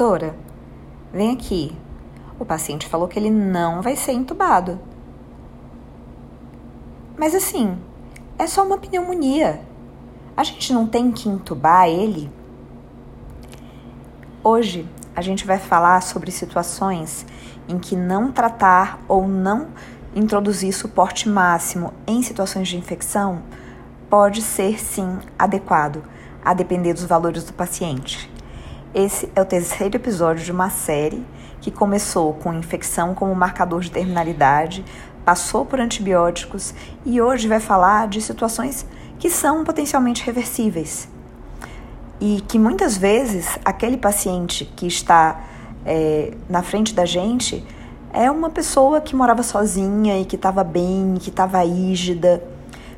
Doutora, vem aqui. O paciente falou que ele não vai ser entubado. Mas assim, é só uma pneumonia. A gente não tem que entubar ele? Hoje a gente vai falar sobre situações em que não tratar ou não introduzir suporte máximo em situações de infecção pode ser sim adequado, a depender dos valores do paciente. Esse é o terceiro episódio de uma série que começou com infecção como marcador de terminalidade, passou por antibióticos e hoje vai falar de situações que são potencialmente reversíveis. E que muitas vezes aquele paciente que está é, na frente da gente é uma pessoa que morava sozinha e que estava bem, que estava rígida.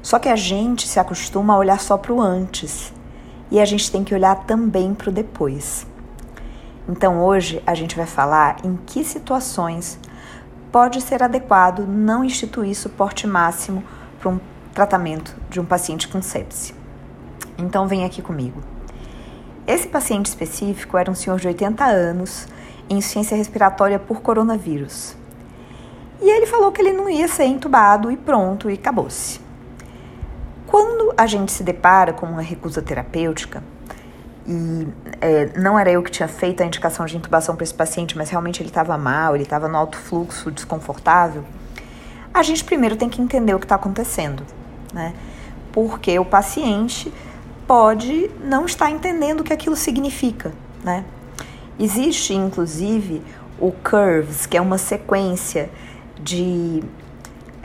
Só que a gente se acostuma a olhar só para o antes e a gente tem que olhar também para o depois. Então hoje a gente vai falar em que situações pode ser adequado não instituir suporte máximo para um tratamento de um paciente com sepse. Então vem aqui comigo. Esse paciente específico era um senhor de 80 anos em insuficiência respiratória por coronavírus. E ele falou que ele não ia ser entubado e pronto, e acabou-se. Quando a gente se depara com uma recusa terapêutica, e é, não era eu que tinha feito a indicação de intubação para esse paciente, mas realmente ele estava mal, ele estava no alto fluxo, desconfortável, a gente primeiro tem que entender o que está acontecendo, né? Porque o paciente pode não estar entendendo o que aquilo significa, né? Existe, inclusive, o CURVES, que é uma sequência de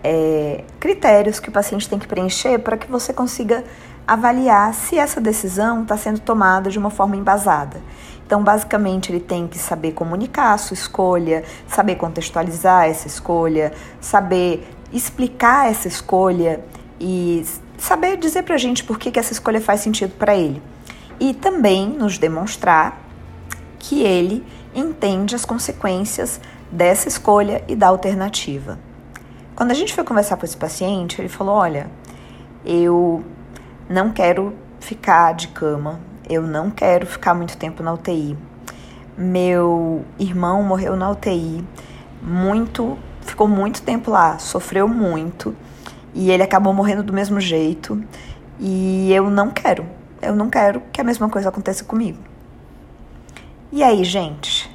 é, critérios que o paciente tem que preencher para que você consiga avaliar se essa decisão está sendo tomada de uma forma embasada. Então, basicamente, ele tem que saber comunicar a sua escolha, saber contextualizar essa escolha, saber explicar essa escolha e saber dizer para a gente por que, que essa escolha faz sentido para ele. E também nos demonstrar que ele entende as consequências dessa escolha e da alternativa. Quando a gente foi conversar com esse paciente, ele falou: Olha, eu não quero ficar de cama, eu não quero ficar muito tempo na UTI. Meu irmão morreu na UTI, muito, ficou muito tempo lá, sofreu muito e ele acabou morrendo do mesmo jeito. E eu não quero, eu não quero que a mesma coisa aconteça comigo. E aí, gente?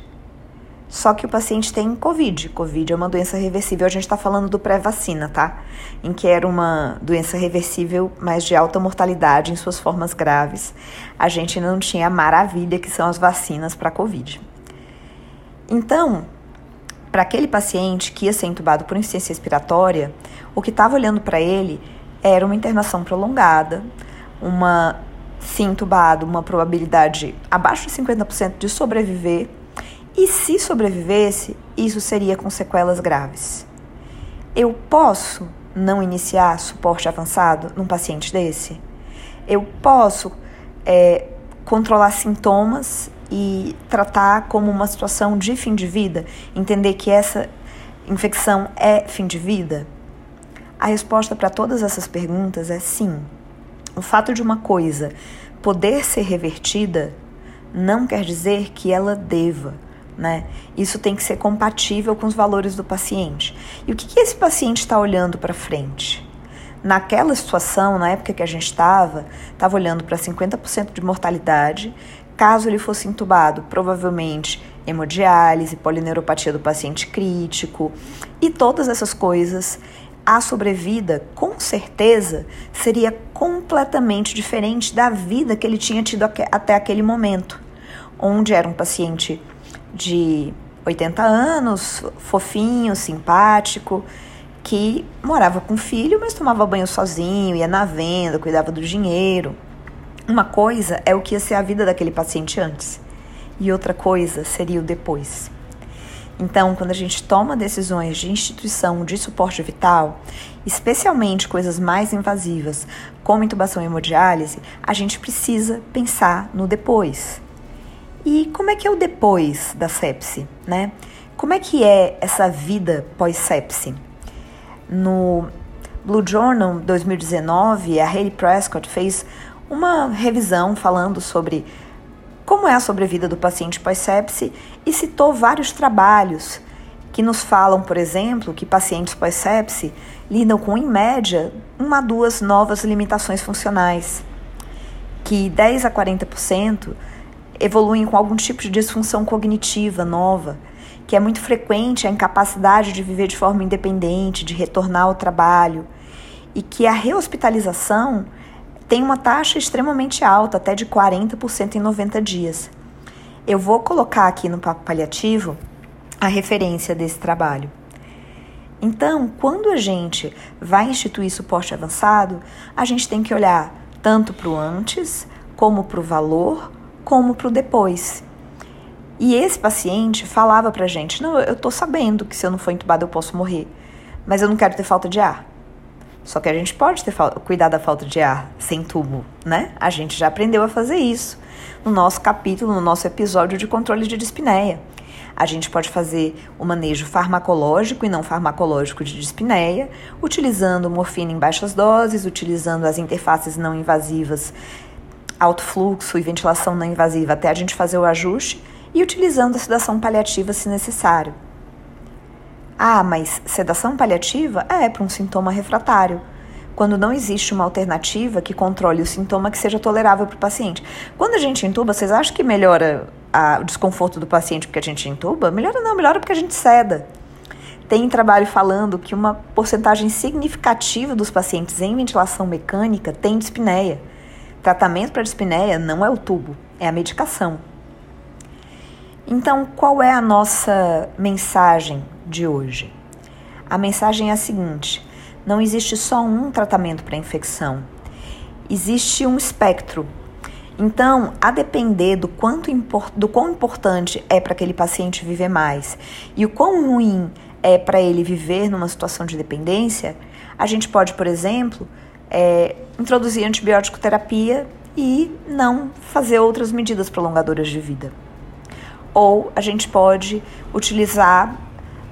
Só que o paciente tem Covid. Covid é uma doença reversível. A gente está falando do pré-vacina, tá? Em que era uma doença reversível, mas de alta mortalidade em suas formas graves. A gente não tinha a maravilha que são as vacinas para Covid. Então, para aquele paciente que ia ser entubado por insuficiência respiratória, o que estava olhando para ele era uma internação prolongada, uma se entubado, uma probabilidade abaixo de 50% de sobreviver e se sobrevivesse, isso seria com sequelas graves. Eu posso não iniciar suporte avançado num paciente desse? Eu posso é, controlar sintomas e tratar como uma situação de fim de vida? Entender que essa infecção é fim de vida? A resposta para todas essas perguntas é sim. O fato de uma coisa poder ser revertida não quer dizer que ela deva né? Isso tem que ser compatível com os valores do paciente. E o que, que esse paciente está olhando para frente? Naquela situação, na época que a gente estava, estava olhando para 50% de mortalidade. Caso ele fosse entubado, provavelmente hemodiálise, polineuropatia do paciente crítico e todas essas coisas. A sobrevida, com certeza, seria completamente diferente da vida que ele tinha tido até aquele momento, onde era um paciente de 80 anos, fofinho, simpático, que morava com o filho, mas tomava banho sozinho, ia na venda, cuidava do dinheiro. Uma coisa é o que ia ser a vida daquele paciente antes, e outra coisa seria o depois. Então, quando a gente toma decisões de instituição de suporte vital, especialmente coisas mais invasivas, como intubação e hemodiálise, a gente precisa pensar no depois. E como é que é o depois da sepse, né? Como é que é essa vida pós-sepse? No Blue Journal 2019, a Haley Prescott fez uma revisão falando sobre como é a sobrevida do paciente pós-sepse e citou vários trabalhos que nos falam, por exemplo, que pacientes pós-sepse lidam com, em média, uma a duas novas limitações funcionais, que 10 a 40% evoluem com algum tipo de disfunção cognitiva nova, que é muito frequente a incapacidade de viver de forma independente, de retornar ao trabalho, e que a rehospitalização tem uma taxa extremamente alta, até de 40% em 90 dias. Eu vou colocar aqui no papo paliativo a referência desse trabalho. Então, quando a gente vai instituir suporte avançado, a gente tem que olhar tanto para o antes, como para o valor, como para o depois. E esse paciente falava para a gente: Não, eu estou sabendo que se eu não for entubado eu posso morrer, mas eu não quero ter falta de ar. Só que a gente pode ter cuidar da falta de ar sem tubo, né? A gente já aprendeu a fazer isso no nosso capítulo, no nosso episódio de controle de dispneia. A gente pode fazer o manejo farmacológico e não farmacológico de dispneia, utilizando morfina em baixas doses, utilizando as interfaces não invasivas, alto fluxo e ventilação não invasiva até a gente fazer o ajuste e utilizando a sedação paliativa se necessário. Ah, mas sedação paliativa é para um sintoma refratário quando não existe uma alternativa que controle o sintoma que seja tolerável para o paciente. Quando a gente intuba, vocês acham que melhora a, o desconforto do paciente porque a gente intuba? Melhora não, melhora porque a gente ceda. Tem trabalho falando que uma porcentagem significativa dos pacientes em ventilação mecânica tem dispneia. Tratamento para dispneia não é o tubo, é a medicação. Então, qual é a nossa mensagem de hoje? A mensagem é a seguinte: não existe só um tratamento para infecção, existe um espectro. Então, a depender do, quanto do quão importante é para aquele paciente viver mais e o quão ruim é para ele viver numa situação de dependência, a gente pode, por exemplo, é, introduzir antibiótico terapia e não fazer outras medidas prolongadoras de vida. Ou a gente pode utilizar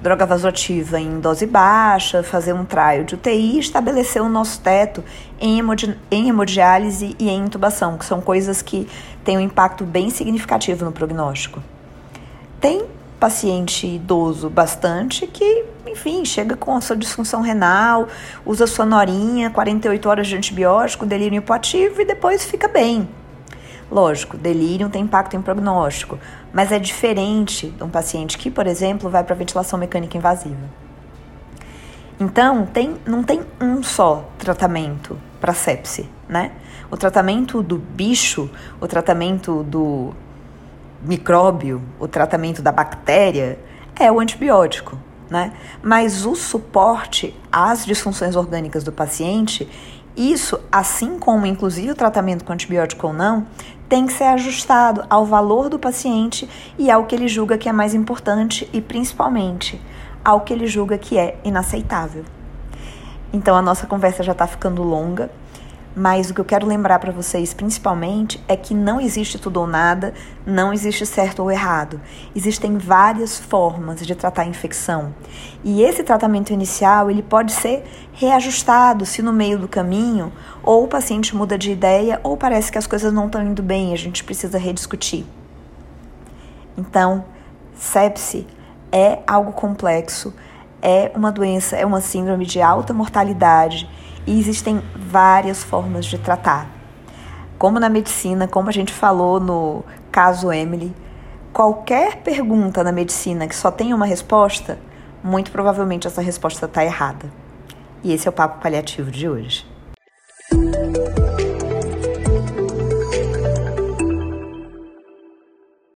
droga vasoativa em dose baixa, fazer um trial de UTI estabelecer o nosso teto em, hemodi em hemodiálise e em intubação, que são coisas que têm um impacto bem significativo no prognóstico. Tem paciente idoso bastante que, enfim, chega com a sua disfunção renal, usa sua norinha, 48 horas de antibiótico, delírio hipoativo e depois fica bem. Lógico, delírio tem impacto em prognóstico, mas é diferente de um paciente que, por exemplo, vai para ventilação mecânica invasiva. Então, tem, não tem um só tratamento para sepse, né? O tratamento do bicho, o tratamento do micróbio, o tratamento da bactéria é o antibiótico, né? Mas o suporte às disfunções orgânicas do paciente, isso, assim como inclusive o tratamento com antibiótico ou não, tem que ser ajustado ao valor do paciente e ao que ele julga que é mais importante e principalmente ao que ele julga que é inaceitável. Então a nossa conversa já está ficando longa. Mas o que eu quero lembrar para vocês principalmente é que não existe tudo ou nada, não existe certo ou errado. Existem várias formas de tratar a infecção. E esse tratamento inicial, ele pode ser reajustado se no meio do caminho ou o paciente muda de ideia ou parece que as coisas não estão indo bem a gente precisa rediscutir. Então, sepse é algo complexo, é uma doença, é uma síndrome de alta mortalidade e existem várias formas de tratar. Como na medicina, como a gente falou no caso Emily, qualquer pergunta na medicina que só tenha uma resposta, muito provavelmente essa resposta está errada. E esse é o papo paliativo de hoje.